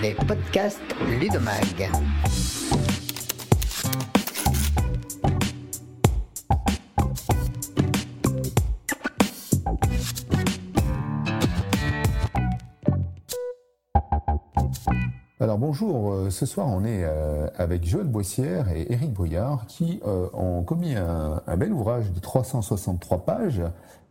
les podcasts Ludomag. Alors bonjour, euh, ce soir on est euh, avec Joël Boissière et Éric Brouillard qui euh, ont commis un, bel ouvrage de 363 pages,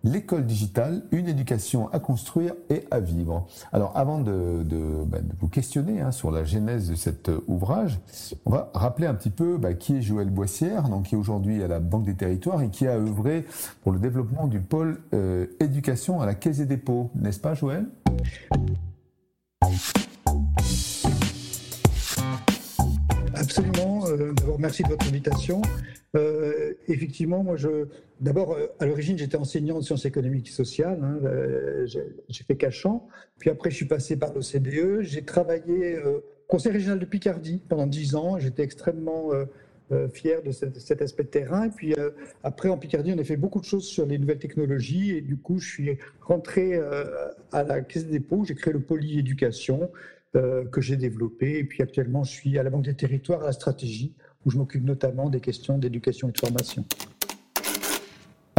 L'école digitale, une éducation à construire et à vivre. Alors avant de, bah, vous questionner hein, sur la genèse de cet ouvrage, on va rappeler un petit peu bah, qui est Joël Boissière, donc qui est aujourd'hui à la Banque des Territoires et qui a œuvré pour le développement du pôle éducation à la Caisse des dépôts, n'est-ce pas Joël? Absolument. Euh, d'abord, merci de votre invitation. Euh, effectivement, moi, je, d'abord, euh, à l'origine, j'étais enseignant en sciences économiques et sociales. Hein, j'ai fait Cachan. Puis après, je suis passé par l'OCDE. J'ai travaillé au Conseil régional de Picardie pendant dix ans. J'étais extrêmement fier de cet, aspect de terrain. Puis après, en Picardie, on a fait beaucoup de choses sur les nouvelles technologies. Et du coup, je suis rentré à la Caisse des dépôts. J'ai créé le Poly Éducation. Euh, que j'ai développé. Et puis actuellement, je suis à la Banque des Territoires, à la stratégie, où je m'occupe notamment des questions d'éducation et de formation.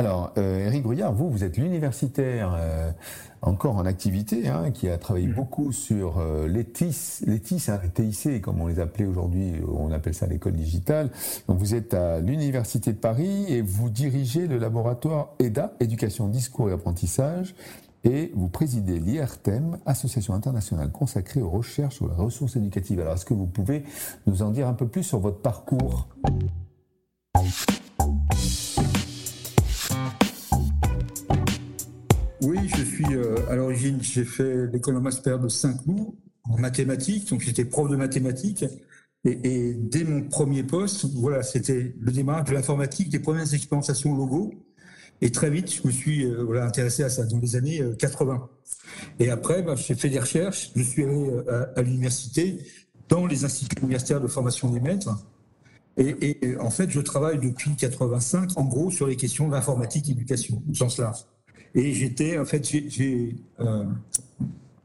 Alors, euh, Eric Brouillard, vous, vous êtes l'universitaire euh, encore en activité, hein, qui a travaillé mmh. beaucoup sur euh, les TIS, les TIS, hein, les TIC, comme on les appelait aujourd'hui, on appelle ça l'école digitale. Donc, vous êtes à l'Université de Paris et vous dirigez le laboratoire EDA, Éducation, Discours et Apprentissage, et vous présidez l'IRTEM, Association internationale consacrée aux recherches sur les ressources éducatives. Alors, est-ce que vous pouvez nous en dire un peu plus sur votre parcours? Oui, je suis euh, à l'origine, j'ai fait l'école en master de Saint-Cloud en mathématiques, donc j'étais prof de mathématiques. Et, dès mon premier poste, voilà, c'était le démarrage de l'informatique, des premières expérimentations logo. Et très vite, je me suis euh, voilà, intéressé à ça dans les années 80. Euh, et après, bah, j'ai fait des recherches. Je suis allé euh, à, l'université, dans les instituts universitaires de formation des maîtres. Et, et, en fait, je travaille depuis 85, en gros, sur les questions d'informatique et d'éducation, au sens large. Et j'étais, en fait, j'ai euh,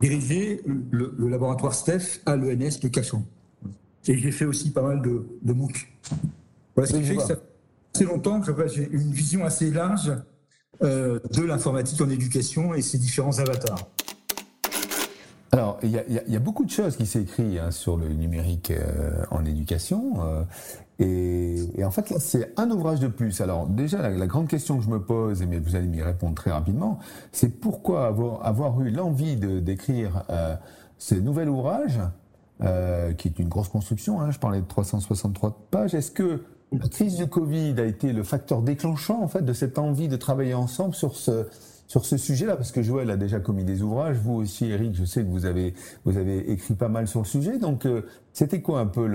dirigé le, le, laboratoire STEF à l'ENS de Cachan. Et j'ai fait aussi pas mal de, de MOOC. Voilà ce que ça assez longtemps que j'ai une vision assez large euh, de l'informatique en éducation et ses différents avatars. Alors, il y, a, beaucoup de choses qui s'écrivent hein, sur le numérique euh, en éducation. Euh, et, en fait, c'est un ouvrage de plus. Alors, déjà, la, grande question que je me pose, et vous allez m'y répondre très rapidement, c'est pourquoi avoir, avoir eu l'envie d'écrire ce nouvel ouvrage, qui est une grosse construction, hein, je parlais de 363 pages, est-ce que la crise du Covid a été le facteur déclenchant en fait de cette envie de travailler ensemble sur ce sur ce sujet-là, parce que Joël a déjà commis des ouvrages, vous aussi, Eric, je sais que vous avez vous avez écrit pas mal sur le sujet. Donc, euh, c'était quoi un peu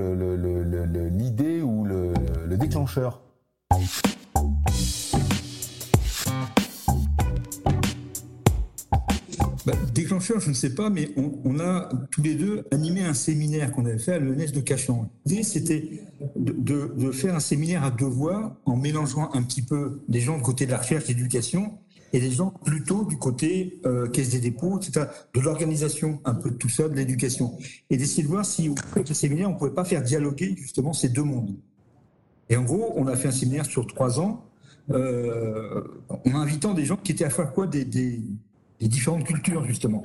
l'idée ou le, le déclencheur déclencheur, je ne sais pas, mais on, a tous les deux animé un séminaire qu'on avait fait à l'ENS de Cachan. L'idée, c'était de, faire un séminaire à deux voix en mélangeant un petit peu des gens du côté de la recherche et de l'éducation et des gens plutôt du côté euh, caisse des dépôts, etc., de l'organisation, un peu de tout ça, de l'éducation. Et d'essayer de voir si, avec le séminaire, on ne pouvait pas faire dialoguer justement ces deux mondes. Et en gros, on a fait un séminaire sur trois ans, euh, en invitant des gens qui étaient à chaque fois des les différentes cultures, justement.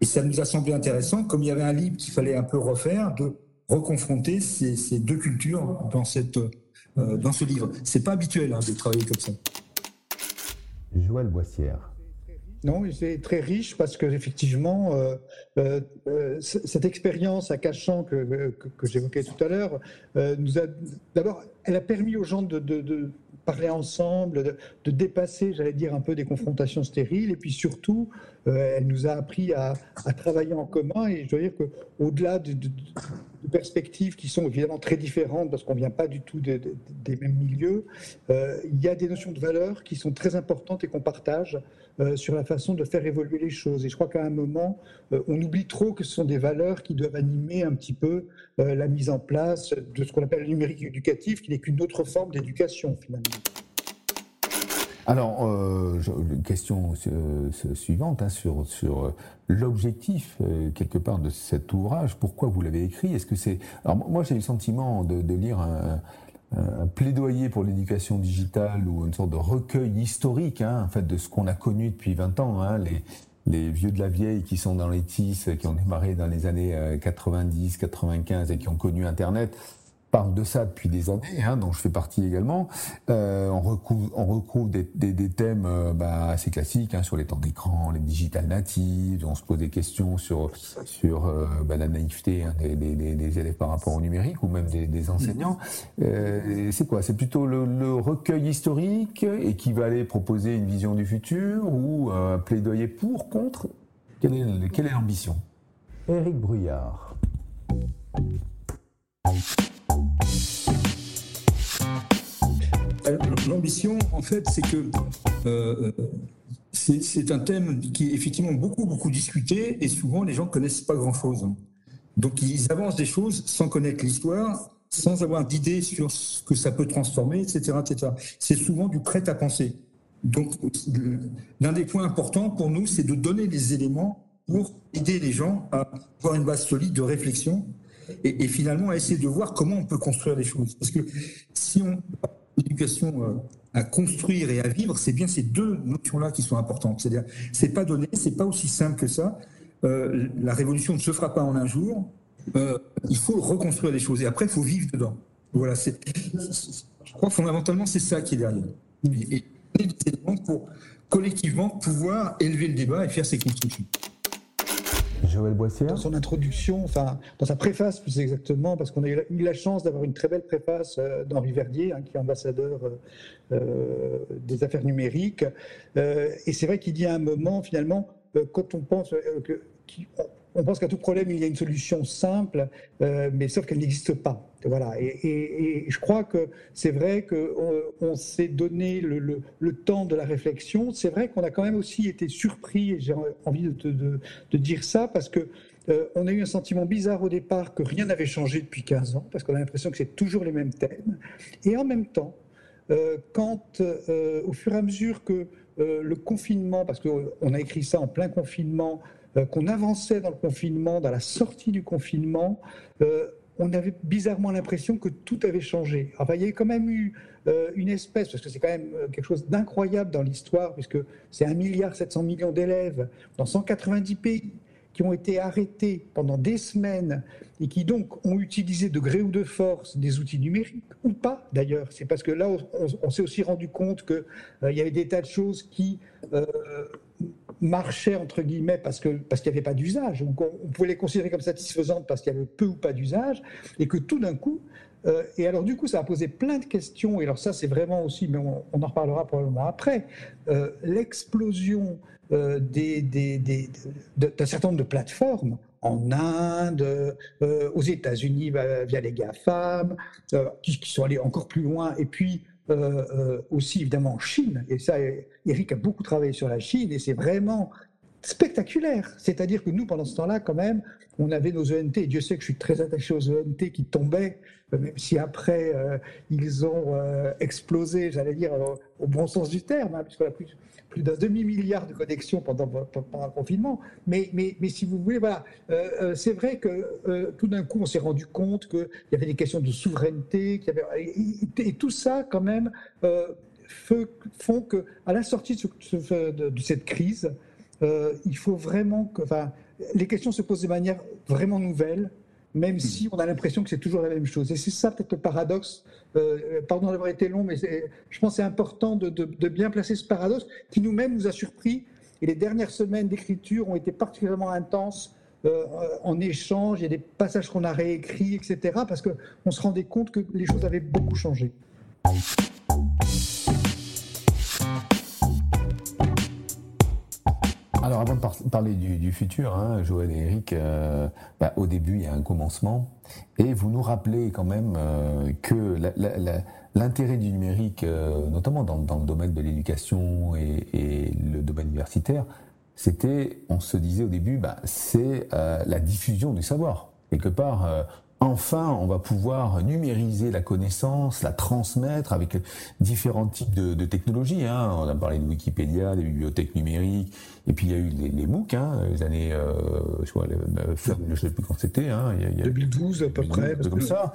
Et ça nous a semblé intéressant, comme il y avait un livre qu'il fallait un peu refaire, de reconfronter ces, ces deux cultures dans, cette, euh, dans ce livre. C'est pas habituel hein, de travailler comme ça. Joël Boissière. Non, c'est très riche parce que effectivement, euh, euh, euh cette expérience à Cachan que, que, que j'évoquais tout à l'heure euh, nous a d'abord, elle a permis aux gens de, de, de parler ensemble, de, dépasser, j'allais dire, un peu des confrontations stériles. Et puis surtout, euh, elle nous a appris à, travailler en commun. Et je dois dire qu'au-delà de, perspectives qui sont évidemment très différentes, parce qu'on ne vient pas du tout des mêmes milieux, euh, il y a des notions de valeur qui sont très importantes et qu'on partage euh, sur la façon de faire évoluer les choses. Et je crois qu'à un moment, on oublie trop que ce sont des valeurs qui doivent animer un petit peu la mise en place de ce qu'on appelle le numérique éducatif, qui n'est qu'une autre forme d'éducation finalement. Alors, euh, question suivante hein, sur, sur l'objectif, quelque part, de cet ouvrage. Pourquoi vous l'avez écrit? Est-ce que c'est... Alors, moi, j'ai eu le sentiment de lire un, un plaidoyer pour l'éducation digitale ou une sorte de recueil historique hein, en fait, de ce qu'on a connu depuis 20 ans. Hein, les, les vieux de la vieille qui sont dans les TIS, qui ont démarré dans les années 90, euh, 95 et qui ont connu Internet, parle de ça depuis des années, hein, dont je fais partie également. Euh, on recouvre, des, thèmes euh, bah, assez classiques hein, sur les temps d'écran, les digital natives. On se pose des questions sur euh, bah, la naïveté hein, des, élèves par rapport au numérique ou même des, enseignants. C'est quoi? C'est plutôt le, recueil historique et qui va aller proposer une vision du futur ou un plaidoyer pour, contre? Quelle est l'ambition? Éric Bruyard. L'ambition, en fait, c'est que euh, c'est un thème qui est effectivement beaucoup, beaucoup discuté et souvent les gens ne connaissent pas grand-chose. Donc ils avancent des choses sans connaître l'histoire, sans avoir d'idée sur ce que ça peut transformer, etc. etc. C'est souvent du prêt à penser. Donc l'un des points importants pour nous, c'est de donner les éléments pour aider les gens à avoir une base solide de réflexion et, et finalement essayer de voir comment on peut construire les choses. Parce que si on l'éducation euh, à construire et à vivre, c'est bien ces deux notions-là qui sont importantes. C'est-à-dire, c'est pas donné, c'est pas aussi simple que ça. Euh, la révolution ne se fera pas en un jour. Euh, il faut reconstruire les choses et après, il faut vivre dedans. Voilà, je crois fondamentalement, c'est ça qui est derrière. Et, et des pour collectivement pouvoir élever le débat et faire ces constructions. Joël Dans son introduction, enfin, dans sa préface plus exactement, parce qu'on a eu la chance d'avoir une très belle préface euh, d'Henri Verdier, hein, qui est ambassadeur euh, euh, des affaires numériques. et c'est vrai qu'il dit à un moment, finalement, quand on pense que on pense qu'à tout problème, il y a une solution simple, euh, mais sauf qu'elle n'existe pas. Voilà. Et, je crois que c'est vrai qu'on on, s'est donné le, temps de la réflexion. C'est vrai qu'on a quand même aussi été surpris, et j'ai envie de, dire ça, parce que euh, on a eu un sentiment bizarre au départ que rien n'avait changé depuis 15 ans, parce qu'on a l'impression que c'est toujours les mêmes thèmes. Et en même temps, euh, quand au fur et à mesure que le confinement, parce qu'on a écrit ça en plein confinement, euh, qu'on avançait dans le confinement, dans la sortie du confinement, euh, on avait bizarrement l'impression que tout avait changé. Enfin, il y a quand même eu euh, une espèce, parce que c'est quand même quelque chose d'incroyable dans l'histoire, puisque c'est 1,7 milliard millions d'élèves dans 190 pays qui ont été arrêtés pendant des semaines et qui donc ont utilisé de gré ou de force des outils numériques, ou pas d'ailleurs. C'est parce que là, on, s'est aussi rendu compte qu'il y avait des tas de choses qui marchaient entre guillemets parce que parce qu'il n'y avait pas d'usage. On, on, pouvait les considérer comme satisfaisantes parce qu'il y avait peu ou pas d'usage, et que tout d'un coup, euh, et alors du coup, ça a posé plein de questions. Et alors ça, c'est vraiment aussi, mais on, en reparlera probablement après, euh, l'explosion euh, d'un certain nombre de plateformes en Inde, aux États-Unis via les GAFAM, qui, sont allés encore plus loin, et puis aussi évidemment en Chine, et ça, Eric a beaucoup travaillé sur la Chine, et c'est vraiment spectaculaire. C'est-à-dire que nous, pendant ce temps-là, quand même, on avait nos ENT, Dieu sait que je suis très attaché aux ENT qui tombaient, euh, même si après, ils ont explosé, j'allais dire, au bon sens du terme, hein, puisqu'on a plus, plus d'un demi-milliard de connexions pendant, le confinement. Mais, mais, mais, si vous voulez, voilà, euh, euh, c'est vrai que euh, tout d'un coup, on s'est rendu compte qu'il y avait des questions de souveraineté, qu'il y avait, et, tout ça, quand même, font que, à la sortie de, cette crise, il faut vraiment que, enfin, les questions se posent de manière vraiment nouvelle, même si on a l'impression que c'est toujours la même chose. Et c'est ça peut-être le paradoxe. Euh, pardon d'avoir été long, mais je pense c'est important de, bien placer ce paradoxe qui nous-mêmes nous a surpris. Et les dernières semaines d'écriture ont été particulièrement intenses euh, en échange. Il y a des passages qu'on a réécrits, etc. Parce qu'on se rendait compte que les choses avaient beaucoup changé. Alors avant de parler du, futur, hein, Joël et Eric, euh, bah, au début il y a un commencement et vous nous rappelez quand même euh, que l'intérêt du numérique, euh, notamment dans, le domaine de l'éducation et, le domaine universitaire, c'était, on se disait au début, bah, c'est la diffusion du savoir. Quelque part, enfin, on va pouvoir numériser la connaissance, la transmettre avec différents types de, technologies. Hein. On a parlé de Wikipédia, des bibliothèques numériques, et puis il y a eu les, MOOC, hein, les années, euh, je vois, euh, je sais plus quand c'était. Hein, il y a, 2012 à peu près. Comme ça.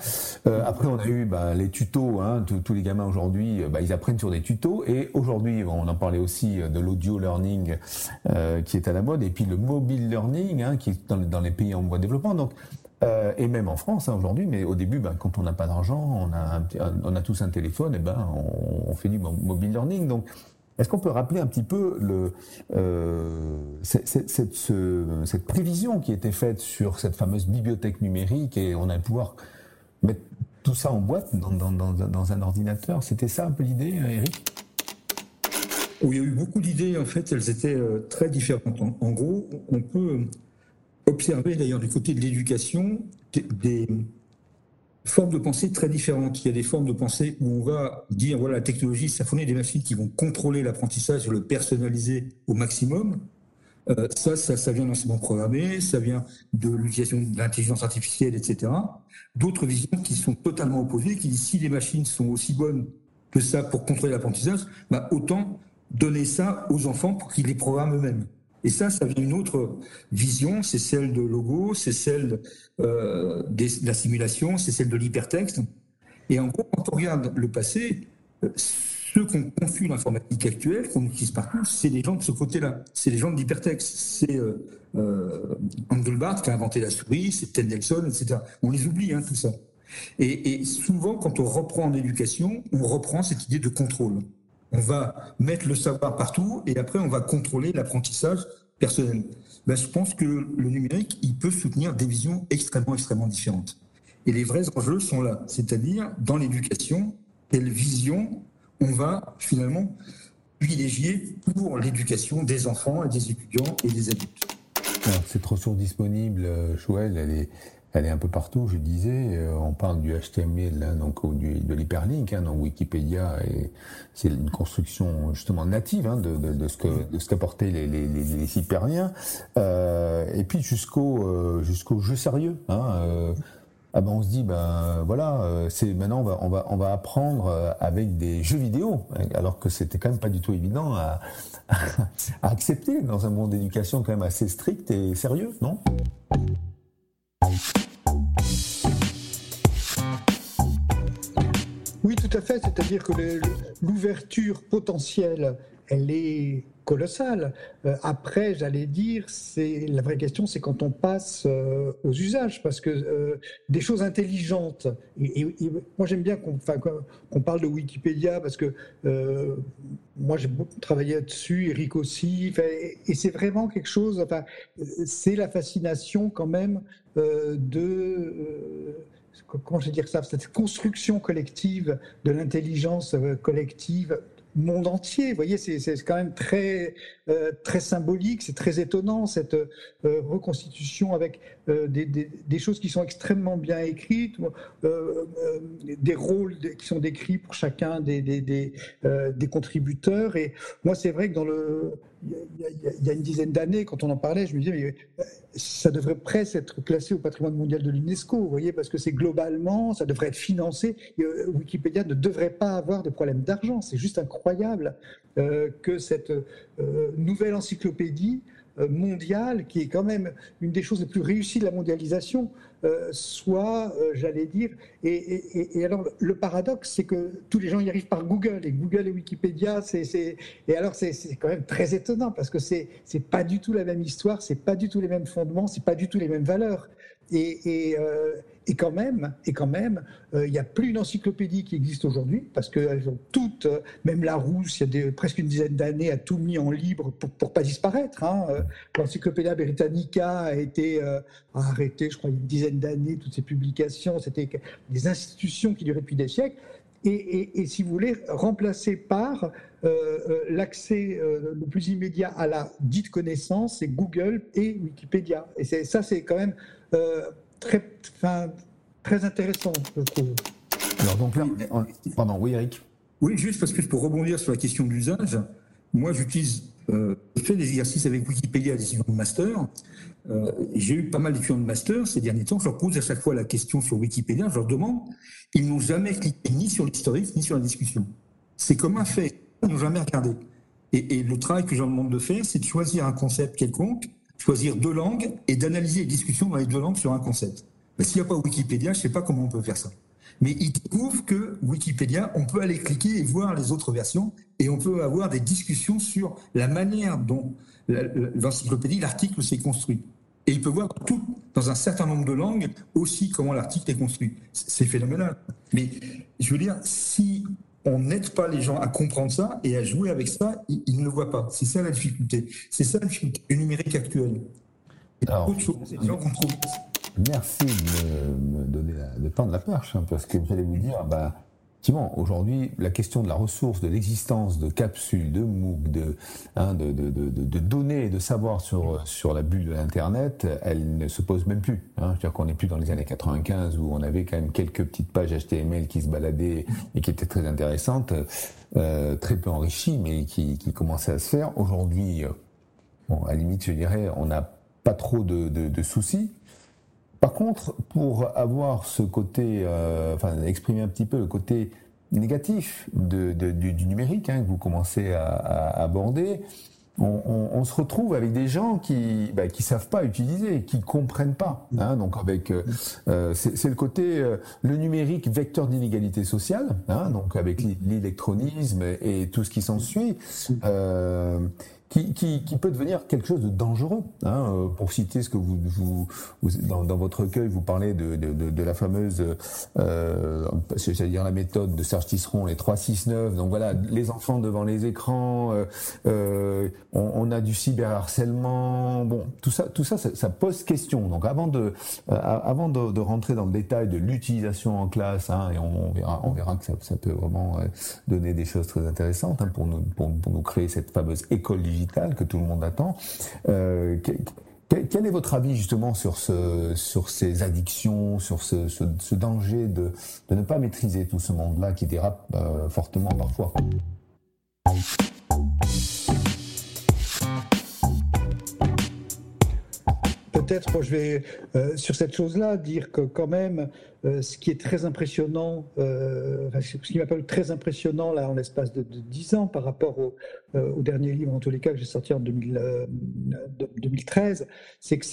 Euh, après, on a eu bah, les tutos. Hein, tous les gamins aujourd'hui, bah, ils apprennent sur des tutos. Et aujourd'hui, on en parlait aussi de l'audio learning qui est à la mode, et puis le mobile learning hein, qui est dans, dans les pays en voie de développement. Donc euh, et même en France hein, aujourd'hui, mais au début, ben, quand on n'a pas d'argent, on a, tous un téléphone, et ben on, fait du mobile learning. Donc, est-ce qu'on peut rappeler un petit peu euh, cette, prévision qui était faite sur cette fameuse bibliothèque numérique et on a pouvoir mettre tout ça en boîte dans un ordinateur? C'était ça un peu l'idée, Eric? Oui, il y a eu beaucoup d'idées, en fait, elles étaient euh, très différentes. en gros, on peut observer d'ailleurs du côté de l'éducation des formes de pensée très différentes. Il y a des formes de pensée où on va dire, voilà, la technologie, ça fournit des machines qui vont contrôler l'apprentissage et le personnaliser au maximum. Euh, ça, ça, ça vient de l'enseignement programmé, ça vient de l'utilisation de l'intelligence artificielle, etc. D'autres visions qui sont totalement opposées, qui disent si les machines sont aussi bonnes que ça pour contrôler l'apprentissage, bah, autant donner ça aux enfants pour qu'ils les programment eux-mêmes. Et ça, ça vient d'une autre vision, c'est celle de logo, c'est celle euh, de la simulation, c'est celle de l'hypertexte. Et en gros, quand on regarde le passé, euh, ceux qu'on confie l'informatique actuelle, qu'on utilise partout, c'est les gens de ce côté-là. C'est les gens de l'hypertexte. C'est euh, euh, Engelbart qui a inventé la souris, c'est Ted Nelson, etc. On les oublie, hein, tout ça. Et, et souvent, quand on reprend en éducation, on reprend cette idée de contrôle. On va mettre le savoir partout et après, on va contrôler l'apprentissage personnel. Ben, je pense que le numérique, il peut soutenir des visions extrêmement, extrêmement différentes. Et les vrais enjeux sont là, c'est-à-dire dans l'éducation, quelle vision on va finalement privilégier pour l'éducation des enfants des étudiants et des adultes. cette ressource disponible, Joël, elle est, elle est un peu partout, je disais. Euh, on parle du HTML, hein, donc du, de l'hyperlink, hein, donc Wikipédia, c'est une construction justement native hein, de, de, de, ce que de ce qu'apportaient les, les, les, les hyperliens. Euh, et puis jusqu'au euh, jusqu'au jeu sérieux. Hein, euh, ah ben on se dit ben voilà euh, c'est maintenant on va on va on va apprendre avec des jeux vidéo alors que c'était quand même pas du tout évident à, à accepter dans un monde d'éducation quand même assez strict et sérieux non? Oui, tout à fait. C'est-à-dire que l'ouverture potentielle, elle est colossale. Euh, après, j'allais dire, c'est la vraie question, c'est quand on passe euh, aux usages, parce que euh, des choses intelligentes. Et, moi, j'aime bien qu'on parle de Wikipédia, parce que moi, j'ai beaucoup travaillé dessus, Eric aussi, et c'est vraiment quelque chose. Enfin, c'est la fascination quand même de comment dire ça, cette construction collective de l'intelligence collective monde entier. Vous voyez, c'est quand même très, euh, très symbolique, c'est très étonnant cette euh, reconstitution avec euh, des, des, des, choses qui sont extrêmement bien écrites, des rôles qui sont décrits pour chacun des, des, des contributeurs. Et moi, c'est vrai que dans le il y a une dizaine d'années, quand on en parlait, je me disais, mais euh, ça devrait presque être classé au patrimoine mondial de l'UNESCO, vous voyez, parce que c'est globalement, ça devrait être financé. Euh, Wikipédia ne devrait pas avoir de problème d'argent. C'est juste incroyable euh, que cette nouvelle encyclopédie mondiale, qui est quand même une des choses les plus réussies de la mondialisation, euh, soit, euh, j'allais dire, et, alors le paradoxe, c'est que tous les gens y arrivent par Google, et Google et Wikipédia, c'est, et alors c'est, quand même très étonnant, parce que c'est, c'est pas du tout la même histoire, c'est pas du tout les mêmes fondements, c'est pas du tout les mêmes valeurs. Et, euh, et, quand même, et quand même, euh, il n'y a plus une encyclopédie qui existe aujourd'hui parce qu'elles ont toutes, euh, même la Rousse, il y a presque une dizaine d'années, a tout mis en libre pour, pour pas disparaître. Hein. L'Encyclopédia Britannica a été arrêtée, je crois, une dizaine d'années. Toutes ces publications, c'était des institutions qui duraient depuis des siècles. Et, et, si vous voulez, remplacer par l'accès le plus immédiat à la dite connaissance, c'est Google et Wikipédia. Et ça, c'est quand même euh, très, très intéressant, je trouve. Alors donc là, pardon, oui Eric Oui, juste parce que pour rebondir sur la question de l'usage, moi j'utilise euh, fait des exercices avec Wikipédia, des étudiants de master. Euh, j'ai eu pas mal d'étudiants de master ces derniers temps. Je leur pose à chaque fois la question sur Wikipédia. Je leur demande. Ils n'ont jamais cliqué ni sur l'historique ni sur la discussion. C'est comme un fait. Ils n'ont jamais regardé. Et, le travail que je leur demande de faire, c'est de choisir un concept quelconque, choisir deux langues et d'analyser les discussions dans les deux langues sur un concept. S'il n'y a pas Wikipédia, je ne sais pas comment on peut faire ça. Mais ils découvrent que Wikipédia, on peut aller cliquer et voir les autres versions et on peut avoir des discussions sur la manière dont l'encyclopédie, l'article s'est construit. Et il peut voir tout, dans un certain nombre de langues, aussi comment l'article est construit. C'est phénoménal. Mais je veux dire, si on n'aide pas les gens à comprendre ça et à jouer avec ça, ils, ne le voient pas. C'est ça la difficulté. C'est ça la difficulté du numérique actuel. Alors, Merci de me, donner la, de tendre la perche, hein, parce que j'allais vous dire, bah, Effectivement, aujourd'hui, la question de la ressource, de l'existence de capsules, de MOOC, de, hein, de, de, de, données et de savoir sur, sur la bulle de l'Internet, elle ne se pose même plus. Hein. C'est-à-dire qu'on n'est plus dans les années 95 où on avait quand même quelques petites pages HTML qui se baladaient et qui étaient très intéressantes, euh, très peu enrichies, mais qui, qui commençaient à se faire. Aujourd'hui, euh, bon, à la limite, je dirais, on n'a pas trop de soucis. Par contre, pour avoir ce côté, euh, enfin exprimer un petit peu le côté négatif de, du, numérique hein, que vous commencez à, aborder, on, se retrouve avec des gens qui bah, qui savent pas utiliser, qui comprennent pas. Hein, donc avec euh, euh, c'est le côté le numérique vecteur d'inégalité sociale, hein, donc avec l'électronisme et tout ce qui s'ensuit qui, qui, qui, peut devenir quelque chose de dangereux. Hein, euh, pour citer ce que vous, vous, dans, dans, votre recueil, vous parlez de, de, de, de la fameuse, euh, c'est-à-dire la méthode de Serge Tisseron, les 3-6-9. Donc voilà, les enfants devant les écrans, euh, euh, on, on, a du cyberharcèlement. Bon, tout ça, tout ça, ça, pose question. Donc avant de, euh, avant de, rentrer dans le détail de l'utilisation en classe, hein, et on, verra, on verra que ça, ça peut vraiment donner des choses très intéressantes hein, pour, nous, pour, pour nous créer cette fameuse école digitale que tout le monde attend. Euh, quel, est votre avis justement sur, ce, sur ces addictions, sur ce, danger de, de, ne pas maîtriser tout ce monde-là qui dérape euh, fortement parfois? Peut-être, je vais euh, sur cette chose-là dire que quand même, euh, ce qui est très impressionnant, euh, ce qui m'appelle très impressionnant là en l'espace de, 10 ans par rapport au, au, dernier livre, en tous les cas, que j'ai sorti en 2013, c'est que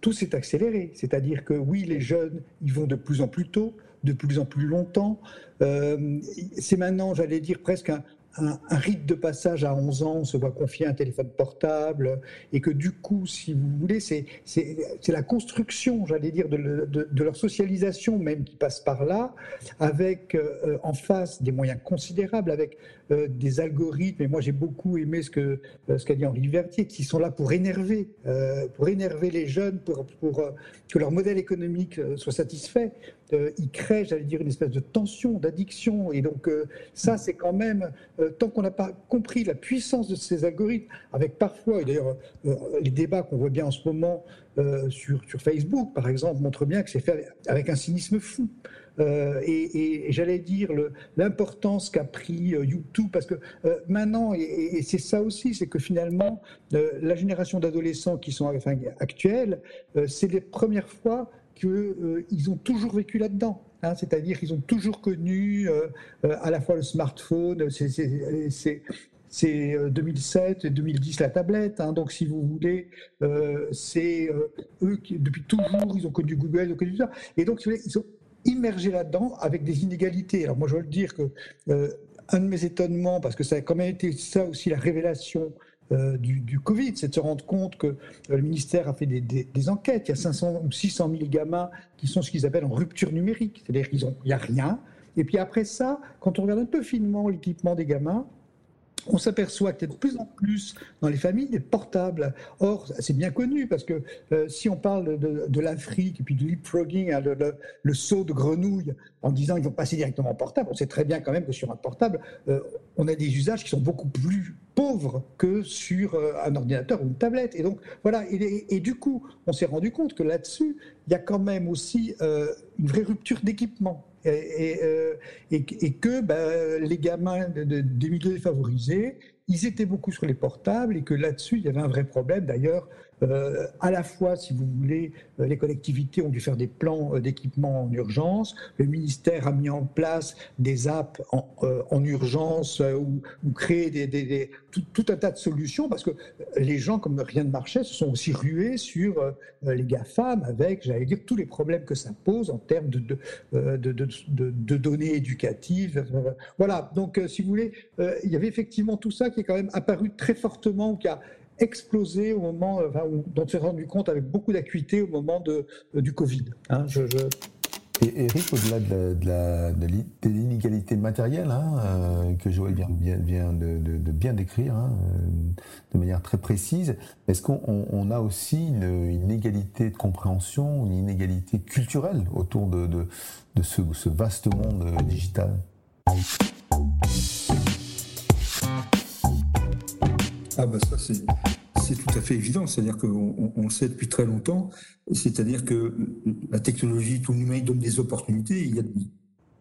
tout s'est accéléré. C'est-à-dire que oui, les jeunes, ils vont de plus en plus tôt de plus en plus longtemps. c'est maintenant, j'allais dire, presque un, un, rite de passage à 11 ans, on se voit confier un téléphone portable, et que du coup, si vous voulez, c'est la construction, j'allais dire, de, leur socialisation même qui passe par là, avec euh, en face des moyens considérables, avec euh, des algorithmes, et moi j'ai beaucoup aimé euh, ce qu'a dit Henri Vertier, qui sont là pour énerver, pour énerver les jeunes, pour que leur modèle économique soit satisfait. Ils créent, j'allais dire, une espèce de tension, d'addiction, et donc ça, c'est quand même euh, tant qu'on n'a pas compris la puissance de ces algorithmes, avec parfois, et d'ailleurs euh, les débats qu'on voit bien en ce moment euh, sur, sur, Facebook, par exemple, montrent bien que c'est fait avec un cynisme fou. et, j'allais dire l'importance qu'a pris YouTube, parce que maintenant, et, c'est ça aussi, c'est que finalement, la génération d'adolescents qui sont actuels, c'est les premières fois qu'ils ont toujours vécu là-dedans. Hein, c'est-à-dire qu'ils ont toujours connu euh, euh, à la fois le smartphone, c'est 2007 et 2010 la tablette. Hein. donc, si vous voulez, euh, c'est eux qui, depuis toujours, ils ont connu Google, ils ont connu ça. Et donc, ils sont immergés là-dedans avec des inégalités. Alors, moi, je veux le dire que un de mes étonnements, parce que ça a quand même été ça aussi la révélation euh, du, Covid, c'est de se rendre compte que euh, le ministère a fait des, enquêtes. Il y a 500 ou 600 000 gamins qui sont ce qu'ils appellent en rupture numérique, c'est-à-dire qu'il n'y a rien. Et puis après ça, quand on regarde un peu finement l'équipement des gamins, on s'aperçoit qu'il y a de plus en plus dans les familles des portables. Or, c'est bien connu parce que euh, si on parle de, l'Afrique et puis du leapfrogging, hein, le, saut de grenouille, en disant qu'ils vont passer directement en portable, on sait très bien quand même que sur un portable, euh, on a des usages qui sont beaucoup plus pauvres que sur euh, un ordinateur ou une tablette. Et donc, voilà. Et, du coup, on s'est rendu compte que là-dessus, il y a quand même aussi une vraie rupture d'équipement euh, et, que ben, les gamins de, des milieux défavorisés, ils étaient beaucoup sur les portables et que là-dessus, il y avait un vrai problème. D'ailleurs, euh, à la fois, si vous voulez, euh, les collectivités ont dû faire des plans euh, d'équipement en urgence. Le ministère a mis en place des apps en, en urgence ou, ou créé des, des, des tout, tout, un tas de solutions parce que les gens, comme rien ne marchait, se sont aussi rués sur les GAFAM avec, j'allais dire, tous les problèmes que ça pose en termes de, de, de, de, de données éducatives. Voilà. Donc, si vous voulez, il y avait effectivement tout ça qui est quand même apparu très fortement, qui a explosé au moment, euh, enfin, dont on s'est rendu compte avec beaucoup d'acuité au moment de, euh, du Covid. Hein. Et Eric, au-delà de, l'inégalité matérielle hein, euh, que Joël vient, de, bien décrire hein, de manière très précise, est-ce qu'on on a aussi une, inégalité de compréhension, une inégalité culturelle autour de, ce, vaste monde digital? Ah bah ça c'est tout à fait évident, c'est-à-dire qu'on on, sait depuis très longtemps, c'est-à-dire que la technologie, tout le numérique donne des opportunités, il y a des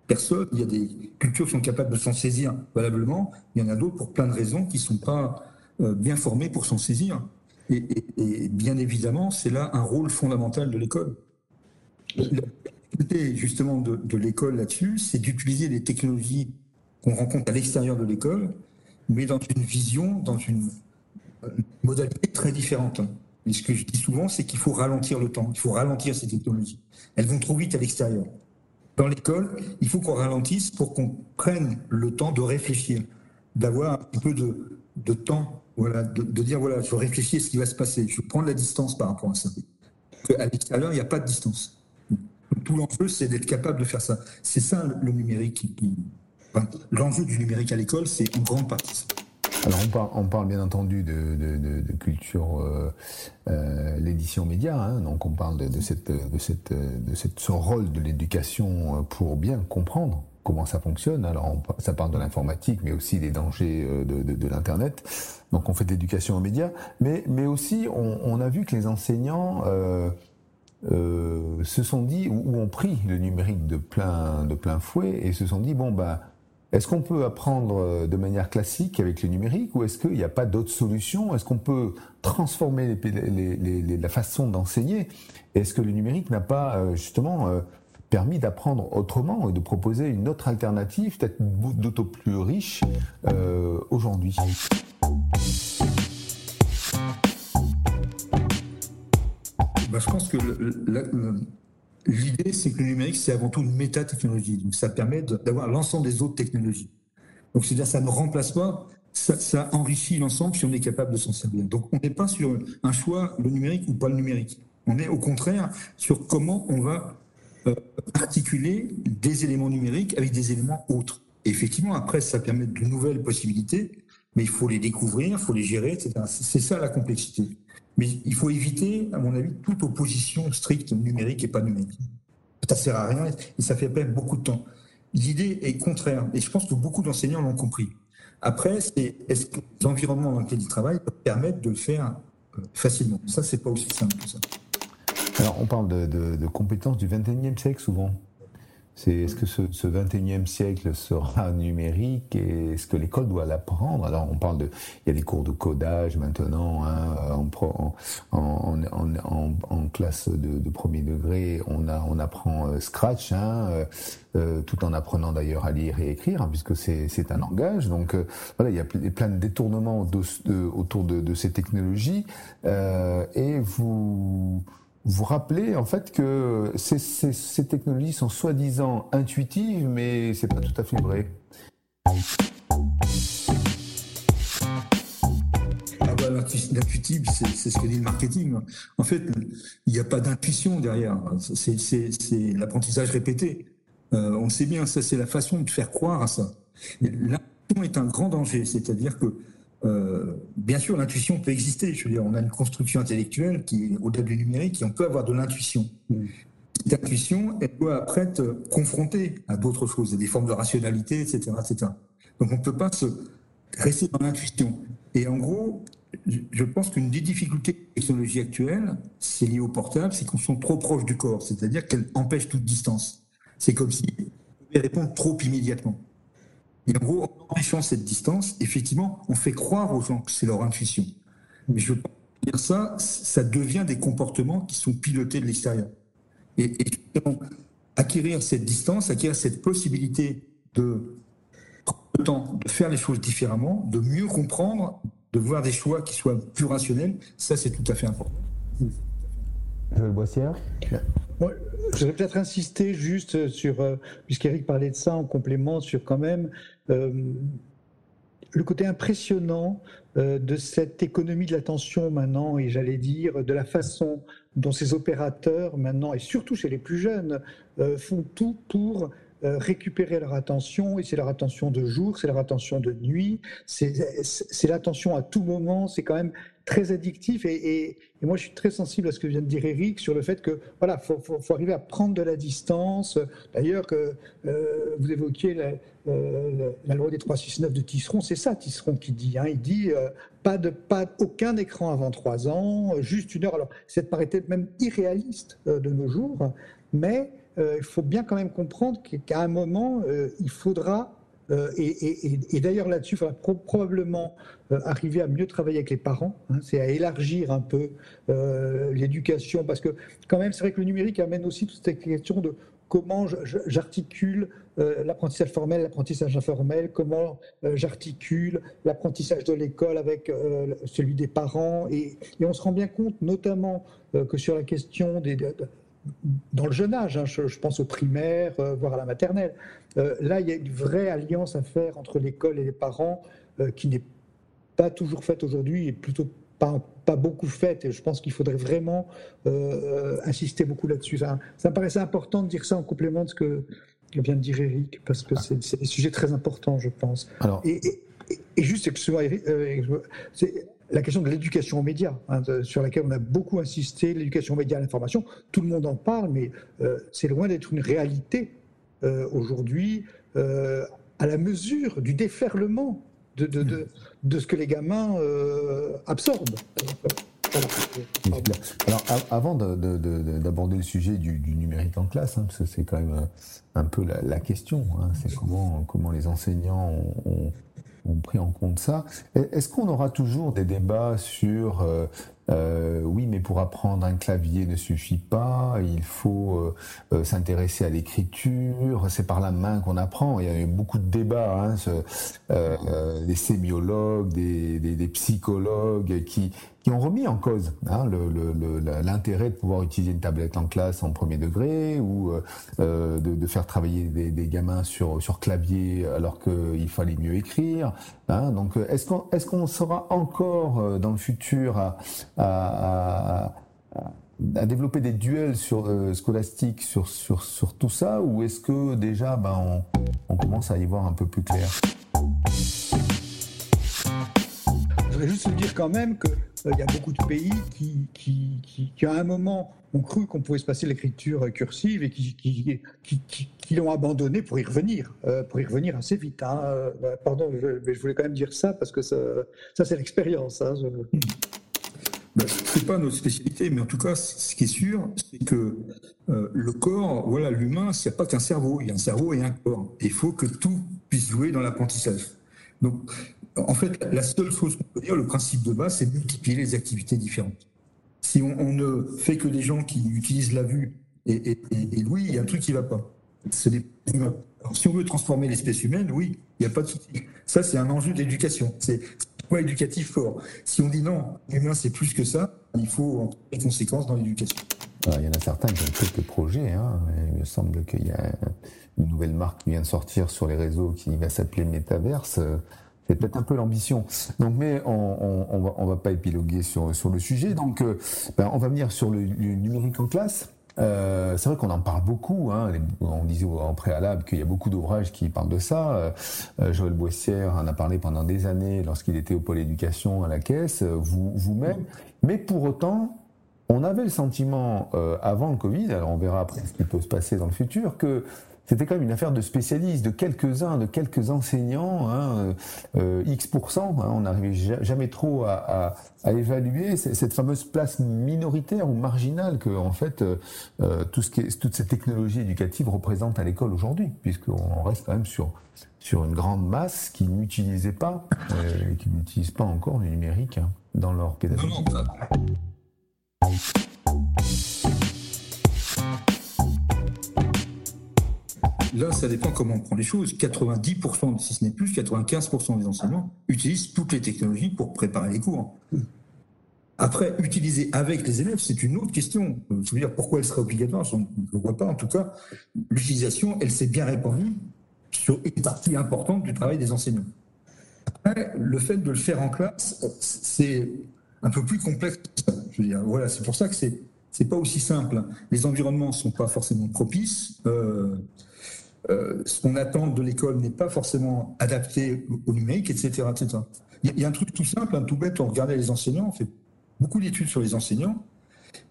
personnes, il y a des cultures qui sont capables de s'en saisir valablement, il y en a d'autres pour plein de raisons qui ne sont pas euh, bien formées pour s'en saisir. Et, bien évidemment, c'est là un rôle fondamental de l'école. La difficulté justement de, de l'école là-dessus, c'est d'utiliser les technologies qu'on rencontre à l'extérieur de l'école, mais dans une vision, dans une modalité très différente. Et ce que je dis souvent, c'est qu'il faut ralentir le temps, il faut ralentir ces technologies. Elles vont trop vite à l'extérieur. Dans l'école, il faut qu'on ralentisse pour qu'on prenne le temps de réfléchir, d'avoir un petit peu de, de temps, voilà, de, de, dire voilà, je réfléchis à ce qui va se passer, je prends la distance par rapport à ça. À l'extérieur, il n'y a pas de distance. Tout l'enjeu, c'est d'être capable de faire ça. C'est ça le numérique. L'enjeu du numérique à l'école, c'est en grande partie ça. Alors on parle, on parle, bien entendu de, de, de, de culture, euh, euh, l'édition média, hein, donc on parle de, cette, de, cette, de cette, ce rôle de l'éducation pour bien comprendre comment ça fonctionne. Alors on, ça parle de l'informatique, mais aussi des dangers euh, de, l'Internet. Donc on fait de l'éducation aux médias, mais, mais aussi on, on, a vu que les enseignants euh, euh, se sont dit, ou, ont pris le numérique de plein, de plein fouet, et se sont dit, bon, bah est-ce qu'on peut apprendre euh, de manière classique avec le numérique ou est-ce qu'il n'y a pas d'autres solutions? Est-ce qu'on peut transformer la façon d'enseigner? Est-ce que le numérique n'a pas euh, justement euh, permis d'apprendre autrement et de proposer une autre alternative, peut-être d'autant plus riche aujourd'hui? Bah, Je pense que L'idée, c'est que le numérique, c'est avant tout une métatechnologie. Ça permet d'avoir l'ensemble des autres technologies. Donc, c'est-à-dire, ça ne remplace pas, ça, enrichit l'ensemble si on est capable de s'en servir. Donc, on n'est pas sur un choix, le numérique ou pas le numérique. On est au contraire sur comment on va euh, articuler des éléments numériques avec des éléments autres. Effectivement, après, ça permet de nouvelles possibilités, mais il faut les découvrir, il faut les gérer, etc. C'est ça la complexité. Mais il faut éviter, à mon avis, toute opposition stricte numérique et pas numérique. Ça sert à rien et ça fait perdre beaucoup de temps. L'idée est contraire et je pense que beaucoup d'enseignants l'ont compris. Après, c'est est-ce que l'environnement dans lequel ils travaillent peut permettre de le faire euh, facilement? Ça, c'est pas aussi simple que ça. Alors, on parle de, de, compétences du 21e siècle souvent. C'est est-ce que ce, ce 21e siècle sera numérique et est-ce que l'école doit l'apprendre? Alors on parle de, il y a des cours de codage maintenant hein, en, en, en, en, classe de, de, premier degré, on a on apprend euh, Scratch, hein, euh, euh, tout en apprenant d'ailleurs à lire et écrire hein, puisque c'est un langage. Donc euh, voilà, il y a plein de détournements autour de, de, ces technologies et vous vous rappelez en fait que ces, technologies sont soi-disant intuitives, mais c'est pas tout à fait vrai. Ah c'est ce que dit le marketing. En fait, il n'y a pas d'intuition derrière. C'est l'apprentissage répété. Euh, on sait bien, ça c'est la façon de faire croire à ça. L'intuition est un grand danger, c'est-à-dire que euh, bien sûr, l'intuition peut exister. Je veux dire, on a une construction intellectuelle qui, au-delà du numérique, et on peut avoir de l'intuition. Mm. Cette intuition, elle doit après être confrontée à d'autres choses, à des formes de rationalité, etc., etc. Donc, on ne peut pas se rester dans l'intuition. Et en gros, je pense qu'une des difficultés de la technologie actuelle, c'est lié au portable, c'est qu'on sont trop proches du corps, c'est-à-dire qu'elle empêche toute distance. C'est comme si on pouvait répondre trop immédiatement. Et en gros, en empêchant cette distance, effectivement, on fait croire aux gens que c'est leur intuition. Mais je veux pas dire ça, ça devient des comportements qui sont pilotés de l'extérieur. Et, et acquérir cette distance, acquérir cette possibilité de prendre le temps de faire les choses différemment, de mieux comprendre, de voir des choix qui soient plus rationnels, ça c'est tout à fait important. Joël Boissière Moi, je vais peut-être insister juste sur, euh, puisqu'Éric parlait de ça en complément, sur quand même le côté impressionnant euh, de cette économie de l'attention maintenant, et j'allais dire de la façon dont ces opérateurs maintenant, et surtout chez les plus jeunes, euh, font tout pour euh, récupérer leur attention, et c'est leur attention de jour, c'est leur attention de nuit, c'est l'attention à tout moment, c'est quand même très addictif. Et, moi, je suis très sensible à ce que vient de dire Eric sur le fait que voilà, faut, faut, arriver à prendre de la distance. D'ailleurs, que euh, vous évoquiez la, loi des 369 de Tisseron, c'est ça Tisseron qui dit. Hein, il dit pas de pas aucun écran avant trois ans, juste une heure. Alors, ça paraît peut-être même irréaliste de nos jours, mais euh, il faut bien quand même comprendre qu'à un moment, euh, il faudra euh, et, d'ailleurs là-dessus, il faudra probablement arriver à mieux travailler avec les parents, hein, c'est à élargir un peu l'éducation, parce que quand même, c'est vrai que le numérique amène aussi toute cette question de comment j'articule l'apprentissage formel, l'apprentissage informel, comment j'articule l'apprentissage de l'école avec celui des parents, et, on se rend bien compte, notamment, que sur la question des, dans le jeune âge, hein, je, pense aux primaires, euh, voire à la maternelle. Euh, là, il y a une vraie alliance à faire entre l'école et les parents euh, qui n'est pas toujours faite aujourd'hui et plutôt pas, pas beaucoup faite. Et je pense qu'il faudrait vraiment insister beaucoup là-dessus. Ça, me paraissait important de dire ça en complément de ce que vient de dire Eric, parce que c'est des sujets très importants, je pense. Alors... Et, et, juste, excuse-moi, Eric, la question de l'éducation aux médias, hein, sur laquelle on a beaucoup insisté, l'éducation aux médias à l'information, tout le monde en parle, mais euh, c'est loin d'être une réalité euh, aujourd'hui, euh, à la mesure du déferlement de, ce que les gamins absorbent. Alors, avant d'aborder le sujet du, numérique en classe, hein, parce que c'est quand même un peu la, question, hein, c'est comment, les enseignants ont pris en compte ça. Est-ce qu'on aura toujours des débats sur euh, euh, oui, mais pour apprendre un clavier ne suffit pas, il faut euh, s'intéresser à l'écriture, c'est par la main qu'on apprend. Il y a eu beaucoup de débats, hein, des sémiologues, des psychologues qui, qui ont remis en cause hein, l'intérêt de pouvoir utiliser une tablette en classe en premier degré ou euh, euh, de, faire travailler des, gamins sur, clavier alors qu'il fallait mieux écrire. Hein. Donc, est-ce qu'on est sera encore euh, dans le futur à, développer des duels euh, scolastiques sur, tout ça ou est-ce que déjà ben, on, commence à y voir un peu plus clair? Je voudrais juste dire quand même que euh, il y a beaucoup de pays qui, qui, qui, à un moment, ont cru qu'on pouvait se passer l'écriture cursive et qui, qui, l'ont abandonné pour y revenir, euh, pour y revenir assez vite. Hein. Euh, pardon, mais je voulais quand même dire ça parce que ça, ça c'est l'expérience. Hein, ce n'est pas notre spécialité, mais en tout cas, ce qui est sûr, c'est que le corps, voilà, l'humain, il n'y pas qu'un cerveau, il y a un cerveau et un corps. il faut que tout puisse jouer dans l'apprentissage. Donc, en fait, la seule chose qu'on peut dire, le principe de base, c'est multiplier les activités différentes. Si on, ne fait que des gens qui utilisent la vue et, et, l'ouïe, il y a un truc qui ne va pas. C'est des humains. Si on veut transformer l'espèce humaine, oui, il n'y a pas de souci. Ça, c'est un enjeu d'éducation. C'est un éducatif fort. Si on dit non, l'humain, c'est plus que ça, il faut en des conséquences dans l'éducation. Il y en a certains qui ont quelques projets. Hein. Il me semble qu'il y a une nouvelle marque qui vient de sortir sur les réseaux qui va s'appeler Metaverse. C'est peut-être un peu l'ambition. Donc, mais on, on, va, on va pas épiloguer sur, sur le sujet. Donc, euh, ben, on va venir sur le, numérique en classe. Euh, c'est vrai qu'on en parle beaucoup. Hein. On disait en préalable qu'il y a beaucoup d'ouvrages qui parlent de ça. Euh, euh, Joël Boissière en a parlé pendant des années lorsqu'il était au pôle éducation à la caisse, vous, vous-même. Mais pour autant, on avait le sentiment avant le Covid, alors on verra après ce qui peut se passer dans le futur, que c'était quand même une affaire de spécialistes, de quelques-uns, de quelques enseignants, hein, euh, X%. Hein, on n'arrivait jamais trop à, évaluer cette fameuse place minoritaire ou marginale que, en fait, euh, euh, tout ce toute cette technologie éducative représente à l'école aujourd'hui, puisqu'on reste quand même sur sur une grande masse qui n'utilisait pas, euh, qui n'utilise pas encore le numérique hein, dans leur pédagogie. Là, ça dépend comment on prend les choses. 90%, si ce n'est plus, 95% des enseignants utilisent toutes les technologies pour préparer les cours. Après, utiliser avec les élèves, c'est une autre question. Je veux dire, pourquoi elle serait obligatoire? Je ne le vois pas. En tout cas, l'utilisation, elle s'est bien répandue sur une partie importante du travail des enseignants. Après, le fait de le faire en classe, c'est un peu plus complexe. Je veux voilà, c'est pour ça que c'est c'est pas aussi simple. Les environnements sont pas forcément propices. Euh, euh, ce qu'on attend de l'école n'est pas forcément adapté au numérique, etc. etc. Il y, a un truc tout simple, un tout bête, on regardait les enseignants, on fait beaucoup d'études sur les enseignants,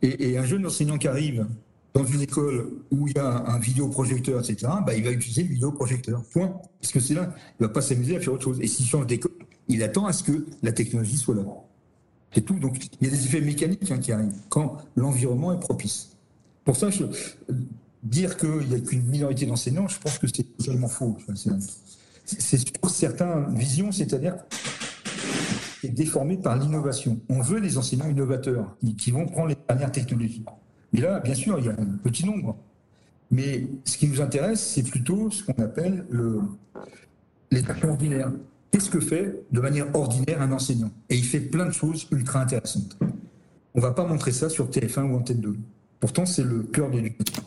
et, un jeune enseignant qui arrive dans une école où il y a un vidéoprojecteur, etc., bah, il va utiliser le vidéoprojecteur, point. Parce que c'est là, il ne va pas s'amuser à faire autre chose. Et s'il change d'école, il attend à ce que la technologie soit là. C'est tout. Donc, il y a des effets mécaniques hein, qui arrivent quand l'environnement est propice. Pour ça, dire qu'il n'y a qu'une minorité d'enseignants, je pense que c'est totalement faux. c'est sur certaines visions, c'est-à-dire est déformé par l'innovation. On veut des enseignants innovateurs qui, vont prendre les dernières technologies. Mais là, bien sûr, il y a un petit nombre. Mais ce qui nous intéresse, c'est plutôt ce qu'on appelle le, les ordinaires. Qu'est-ce que fait de manière ordinaire un enseignant? Et il fait plein de choses ultra intéressantes. On ne va pas montrer ça sur TF1 ou Antenne 2. Pourtant, c'est le cœur de l'éducation.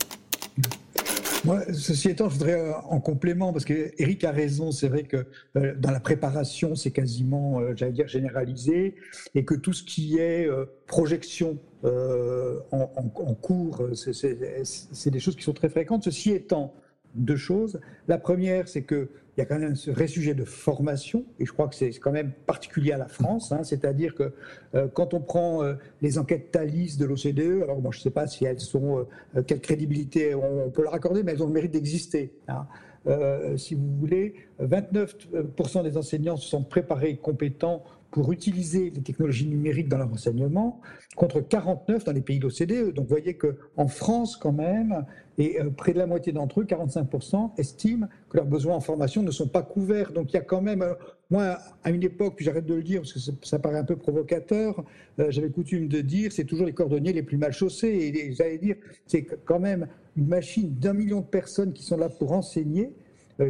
Moi, ceci étant, je voudrais euh, en complément, parce que Eric a raison, c'est vrai que euh, dans la préparation, c'est quasiment, euh, j'allais dire, généralisé, et que tout ce qui est projection en, cours, c'est des choses qui sont très fréquentes. Ceci étant, deux choses. La première, c'est qu'il y a quand même ce vrai sujet de formation, et je crois que c'est quand même particulier à la France, hein. c'est-à-dire que euh, quand on prend euh, les enquêtes Thalys de l'OCDE, alors moi je ne sais pas si elles sont, euh, quelle crédibilité on, peut leur accorder, mais elles ont le mérite d'exister. Hein. si vous voulez, 29% des enseignants se sont préparés compétents pour utiliser les technologies numériques dans leur enseignement, contre 49 dans les pays de l'OCDE. Donc vous voyez qu'en France, quand même, et euh, près de la moitié d'entre eux, 45%, estiment que leurs besoins en formation ne sont pas couverts. Donc il y a quand même, euh, moi, à une époque, puis j'arrête de le dire parce que ça paraît un peu provocateur, euh, j'avais coutume de dire, c'est toujours les cordonniers les plus mal chaussés. Et j'allais dire, c'est quand même une machine d'un million de personnes qui sont là pour enseigner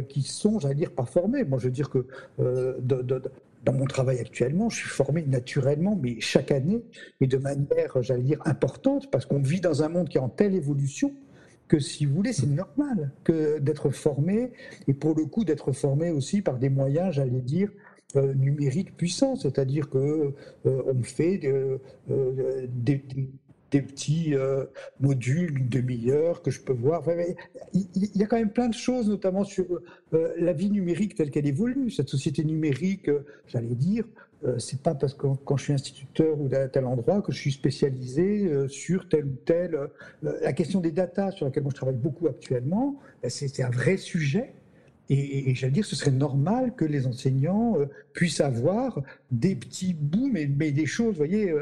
qui sont, j'allais dire, pas formés. Moi, je veux dire que dans mon travail actuellement, je suis formé naturellement, mais chaque année, mais de manière, j'allais dire, importante, parce qu'on vit dans un monde qui est en telle évolution que si vous voulez, c'est normal que d'être formé, et pour le coup d'être formé aussi par des moyens, j'allais dire, euh, numériques puissants, c'est-à-dire que euh, on fait euh, des, des petits euh, modules, une demi-heure que je peux voir. il, y a quand même plein de choses, notamment sur euh, la vie numérique telle qu'elle évolue. Cette société numérique, euh, j'allais dire, c'est pas parce que quand je suis instituteur ou à tel endroit que je suis spécialisé sur tel ou tel. la question des datas, sur laquelle moi je travaille beaucoup actuellement, ben, c'est un vrai sujet. Et, j'allais dire, ce serait normal que les enseignants puissent avoir des petits bouts, mais, des choses, vous voyez,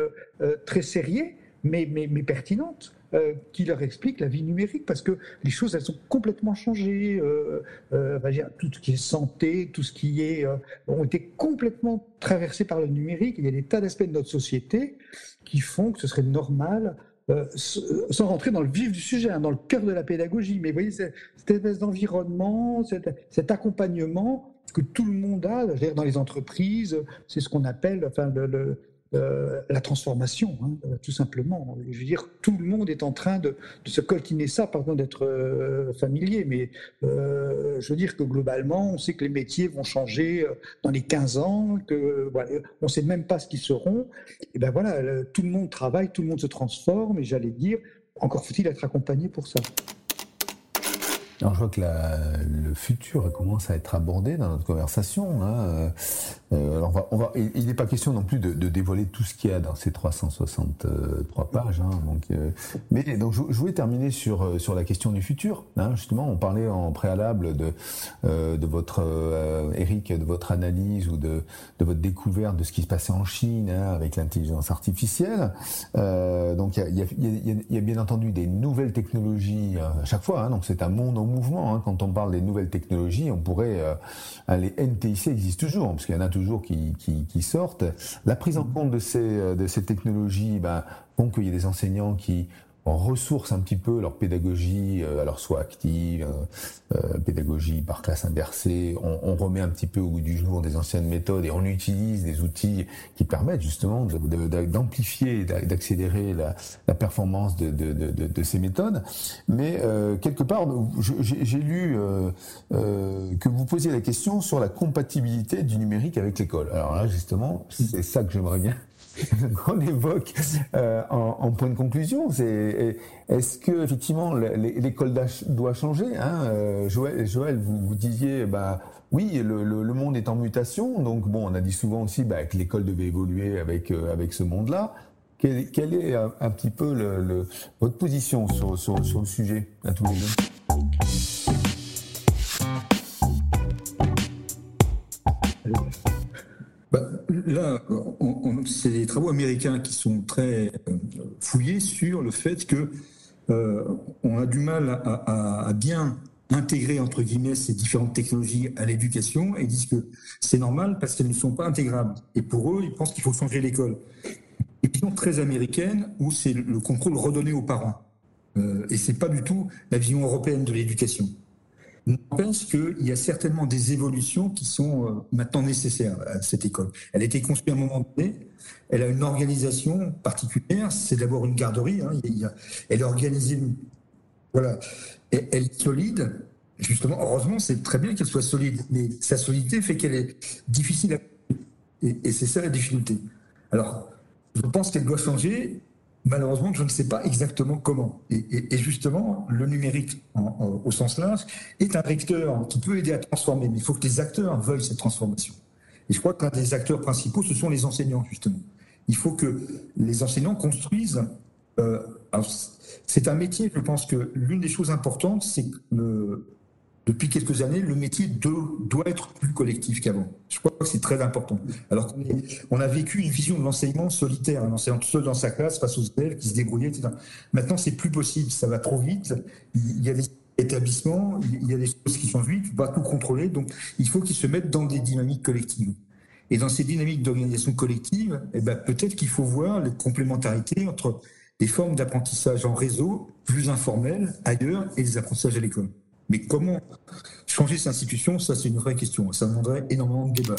très sérieuses mais, mais, mais pertinente, euh, qui leur explique la vie numérique, parce que les choses, elles sont complètement changées. Euh, euh, tout ce qui est santé, tout ce qui est... ont été complètement traversés par le numérique. Il y a des tas d'aspects de notre société qui font que ce serait normal sans rentrer dans le vif du sujet, hein, dans le cœur de la pédagogie. Mais vous voyez, cette, espèce d'environnement, cet, accompagnement que tout le monde a, dans les entreprises, c'est ce qu'on appelle euh, la transformation, hein, euh, tout simplement. Je veux dire, tout le monde est en train de, se coltiner ça, pardon d'être euh, familier, mais je veux dire que globalement, on sait que les métiers vont changer dans les 15 ans, que on ne sait même pas ce qu'ils seront. Et ben voilà, tout le monde travaille, tout le monde se transforme, et j'allais dire, encore faut-il être accompagné pour ça. Alors, je vois que le futur commence à être abordé dans notre conversation. Hein. Euh, alors on va, on va, il n'est pas question non plus de, de, dévoiler tout ce qu'il y a dans ces 363 pages. Hein, donc, euh, mais donc je, je, voulais terminer sur euh, sur la question du futur. Hein, justement, on parlait en préalable de euh, de votre Eric, de votre analyse ou de de votre découverte de ce qui se passait en Chine hein, avec l'intelligence artificielle. donc il y a, y, a, y a, bien entendu des nouvelles technologies à chaque fois. Hein, donc c'est un monde en mouvement. Hein, quand on parle des nouvelles technologies, on pourrait les NTIC existent toujours parce qu'il y en a toujours qui, qui, qui, sortent. La prise en compte de ces, euh, de ces technologies ben, font qu'il y a des enseignants qui ressourcent un petit peu leur pédagogie, euh, alors soit active, euh, euh, pédagogie par classe inversée, on, on, remet un petit peu au goût du jour des anciennes méthodes et on utilise des outils qui permettent justement d'amplifier, d'accélérer la, performance de, ces méthodes. Mais quelque part, j'ai lu que vous posiez la question sur la compatibilité du numérique avec l'école. Alors là, justement, c'est ça que j'aimerais bien qu'on évoque euh, en, point de conclusion. Est-ce que effectivement l'école doit changer hein euh, Joël, vous, disiez bah oui, le, monde est en mutation, donc bon, on a dit souvent aussi bah, que l'école devait évoluer avec euh, avec ce monde-là. Quelle, est un, petit peu votre position sur, sur, sur le sujet à tous les deux? Bah, là, c'est américains qui sont très euh, fouillés sur le fait que euh, on a du mal à, bien intégrer entre guillemets ces différentes technologies à l'éducation et disent que c'est normal parce qu'elles ne sont pas intégrables. Et pour eux, ils pensent qu'il faut changer l'école. Une vision très américaine où c'est le contrôle redonné aux parents. Euh, et c'est pas du tout la vision européenne de l'éducation. N'empêche qu'il y a certainement des évolutions qui sont euh, maintenant nécessaires à cette école. Elle a été construite à un moment donné, elle a une organisation particulière, c'est d'abord une garderie, hein, elle est organisée, voilà, elle est solide, justement, heureusement, c'est très bien qu'elle soit solide, mais sa solidité fait qu'elle est difficile à... Et, et c'est ça la difficulté. Alors, je pense qu'elle doit changer, Malheureusement, je ne sais pas exactement comment. Et, justement, le numérique, au sens large, est un vecteur qui peut aider à transformer, mais il faut que les acteurs veuillent cette transformation. Et je crois qu'un des acteurs principaux, ce sont les enseignants, justement. Il faut que les enseignants construisent. Euh, c'est un métier, je pense que l'une des choses importantes, c'est le, depuis quelques années, le métier doit être plus collectif qu'avant. Je crois que c'est très important. Alors qu'on on a vécu une vision de l'enseignement solitaire, un enseignant seul dans sa classe face aux élèves qui se débrouillaient, etc. Maintenant, c'est plus possible, ça va trop vite. Il y a des établissements, il y a des choses qui changent vite, tu pas tout contrôler, donc il faut qu'ils se mettent dans des dynamiques collectives. Et dans ces dynamiques d'organisation collective, eh ben, peut-être qu'il faut voir les complémentarités entre des formes d'apprentissage en réseau plus informelles ailleurs et les apprentissages à l'école. Mais comment changer cette institution Ça, c'est une vraie question. Ça demanderait énormément de débats.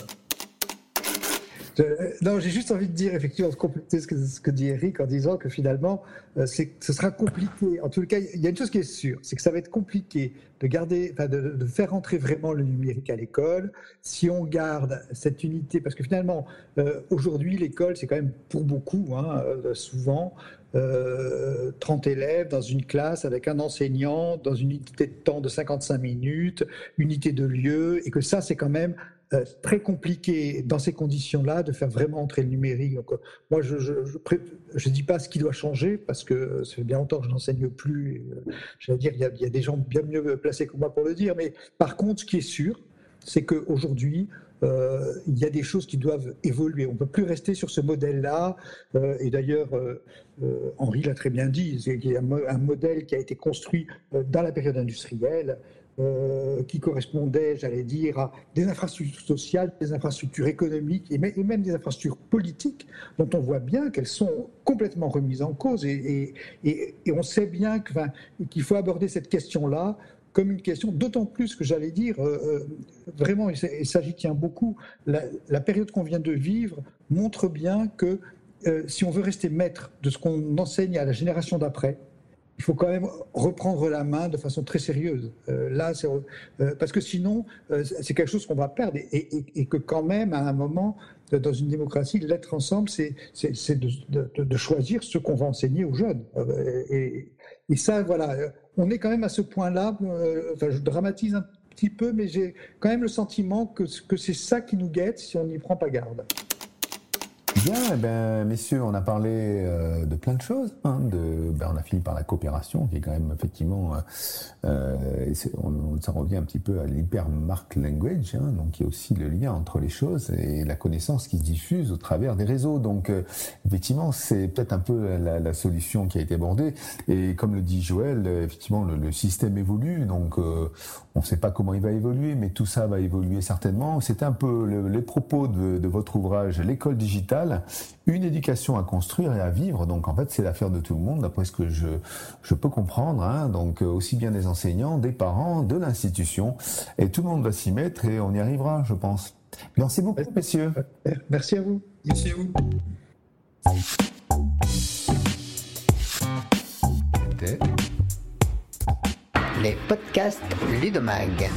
non, j'ai juste envie de dire, effectivement, de compléter ce que, dit Eric en disant que finalement, euh, ce sera compliqué. En tout cas, il y a une chose qui est sûre, c'est que ça va être compliqué de garder, de, faire entrer vraiment le numérique à l'école si on garde cette unité, parce que finalement, euh, aujourd'hui, l'école, c'est quand même pour beaucoup, hein, euh, souvent, euh, 30 élèves dans une classe avec un enseignant, dans une unité de temps de 55 minutes, unité de lieu, et que ça, c'est quand même euh, très compliqué dans ces conditions-là de faire vraiment entrer le numérique. Donc, euh, moi, je ne dis pas ce qui doit changer parce que ça fait bien longtemps que je n'enseigne plus. Euh, je veux dire, il y, y, a, des gens bien mieux placés que moi pour le dire. Mais par contre, ce qui est sûr, c'est qu'aujourd'hui, euh, il y a des choses qui doivent évoluer. On ne peut plus rester sur ce modèle-là. Euh, et d'ailleurs, euh, Henri l'a très bien dit, y a un modèle qui a été construit dans la période industrielle. Qui correspondait, j'allais dire, à des infrastructures sociales, des infrastructures économiques et même des infrastructures politiques, dont on voit bien qu'elles sont complètement remises en cause. Et, on sait bien qu'il faut aborder cette question-là comme une question, d'autant plus que j'allais dire, euh, vraiment, et ça j'y tiens beaucoup, la, période qu'on vient de vivre montre bien que euh, si on veut rester maître de ce qu'on enseigne à la génération d'après, il faut quand même reprendre la main de façon très sérieuse. Euh, là, euh, parce que sinon, euh, c'est quelque chose qu'on va perdre et, que quand même, à un moment, dans une démocratie, l'être ensemble, c'est de, de, de, choisir ce qu'on va enseigner aux jeunes. Et, Et ça, voilà, on est quand même à ce point-là. enfin, je dramatise un petit peu, mais j'ai quand même le sentiment que c'est ça qui nous guette si on n'y prend pas garde. Bien, eh ben, messieurs, on a parlé euh, de plein de choses. Hein, de, ben, on a fini par la coopération, qui est quand même effectivement, euh, euh on, ça revient un petit peu à l'hypermark language, hein, donc qui est aussi le lien entre les choses et la connaissance qui se diffuse au travers des réseaux. Donc, euh, effectivement, c'est peut-être un peu la, la, solution qui a été abordée. Et comme le dit Joël, effectivement, le, le système évolue, donc on ne sait pas comment il va évoluer, mais tout ça va évoluer certainement. C'est un peu les propos de, de votre ouvrage, l'école digitale une éducation à construire et à vivre. Donc en fait, c'est l'affaire de tout le monde, d'après ce que je, je peux comprendre. Hein. Donc euh, aussi bien des enseignants, des parents, de l'institution. Et tout le monde va s'y mettre et on y arrivera, je pense. Merci beaucoup, messieurs. Merci à vous. Merci à vous. Les podcasts Ludomag.